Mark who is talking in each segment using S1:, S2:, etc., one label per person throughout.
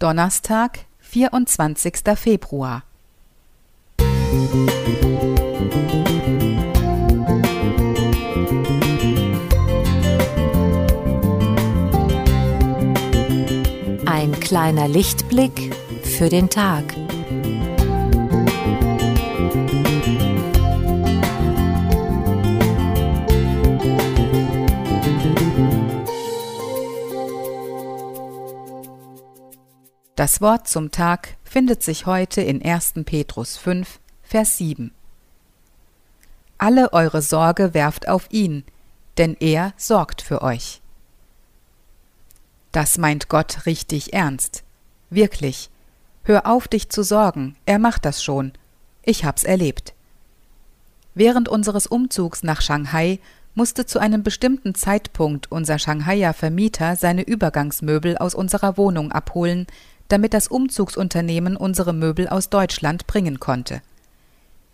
S1: Donnerstag, 24. Februar.
S2: Ein kleiner Lichtblick für den Tag.
S1: Das Wort zum Tag findet sich heute in 1. Petrus 5, Vers 7. Alle eure Sorge werft auf ihn, denn er sorgt für euch. Das meint Gott richtig ernst. Wirklich. Hör auf, dich zu sorgen, er macht das schon. Ich hab's erlebt. Während unseres Umzugs nach Shanghai musste zu einem bestimmten Zeitpunkt unser Shanghaier Vermieter seine Übergangsmöbel aus unserer Wohnung abholen, damit das Umzugsunternehmen unsere Möbel aus Deutschland bringen konnte.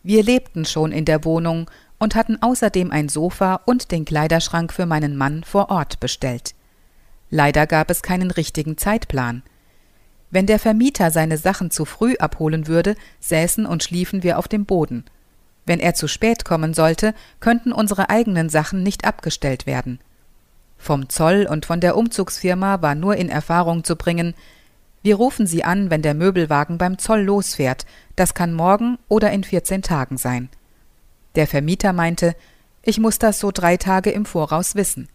S1: Wir lebten schon in der Wohnung und hatten außerdem ein Sofa und den Kleiderschrank für meinen Mann vor Ort bestellt. Leider gab es keinen richtigen Zeitplan. Wenn der Vermieter seine Sachen zu früh abholen würde, säßen und schliefen wir auf dem Boden. Wenn er zu spät kommen sollte, könnten unsere eigenen Sachen nicht abgestellt werden. Vom Zoll und von der Umzugsfirma war nur in Erfahrung zu bringen, wir rufen Sie an, wenn der Möbelwagen beim Zoll losfährt. Das kann morgen oder in 14 Tagen sein. Der Vermieter meinte, ich muss das so drei Tage im Voraus wissen.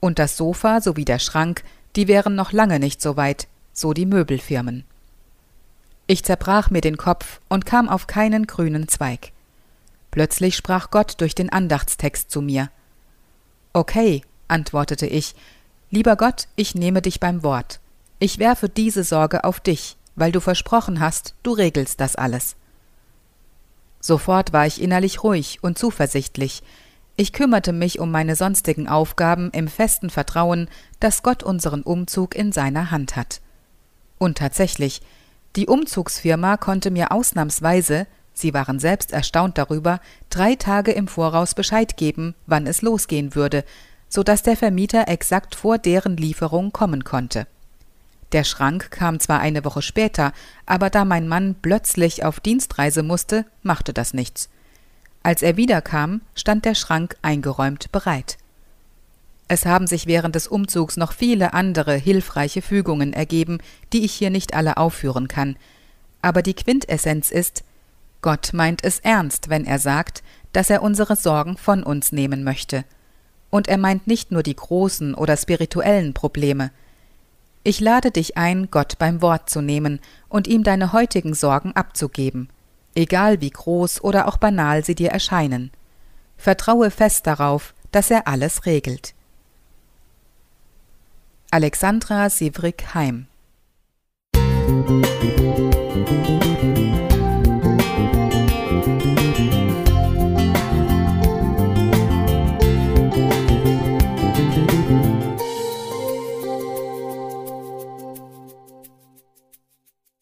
S1: Und das Sofa sowie der Schrank, die wären noch lange nicht so weit, so die Möbelfirmen. Ich zerbrach mir den Kopf und kam auf keinen grünen Zweig. Plötzlich sprach Gott durch den Andachtstext zu mir. Okay, antwortete ich, lieber Gott, ich nehme dich beim Wort. Ich werfe diese Sorge auf dich, weil du versprochen hast, du regelst das alles. Sofort war ich innerlich ruhig und zuversichtlich. Ich kümmerte mich um meine sonstigen Aufgaben im festen Vertrauen, dass Gott unseren Umzug in seiner Hand hat. Und tatsächlich, die Umzugsfirma konnte mir ausnahmsweise, sie waren selbst erstaunt darüber, drei Tage im Voraus Bescheid geben, wann es losgehen würde, so dass der Vermieter exakt vor deren Lieferung kommen konnte. Der Schrank kam zwar eine Woche später, aber da mein Mann plötzlich auf Dienstreise musste, machte das nichts. Als er wiederkam, stand der Schrank eingeräumt bereit. Es haben sich während des Umzugs noch viele andere hilfreiche Fügungen ergeben, die ich hier nicht alle aufführen kann. Aber die Quintessenz ist, Gott meint es ernst, wenn er sagt, dass er unsere Sorgen von uns nehmen möchte. Und er meint nicht nur die großen oder spirituellen Probleme, ich lade dich ein, Gott beim Wort zu nehmen und ihm deine heutigen Sorgen abzugeben, egal wie groß oder auch banal sie dir erscheinen. Vertraue fest darauf, dass er alles regelt. Alexandra Sivrik Heim